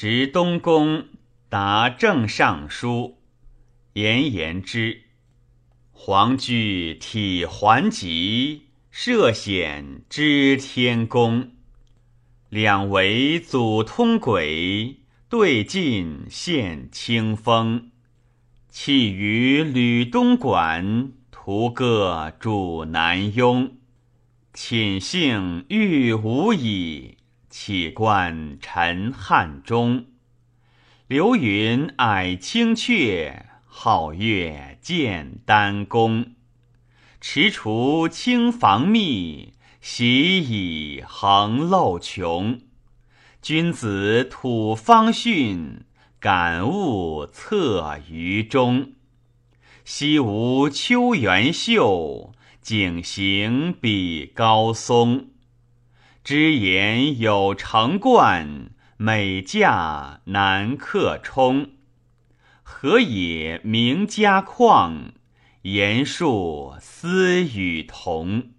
执东宫，答正尚书。言言之，皇居体环极，涉险知天宫。两为祖通轨，对尽献清风。弃于吕东馆，图个主南雍。寝幸欲无已，岂观陈汉中。流云霭青阙，皓月见丹宫。踟蹰青房密，习以横漏穷。君子吐方讯，感悟策于中。西吴秋原秀，景行比高松。知言有成贯，美驾难克冲。何也名家旷？言述思与同。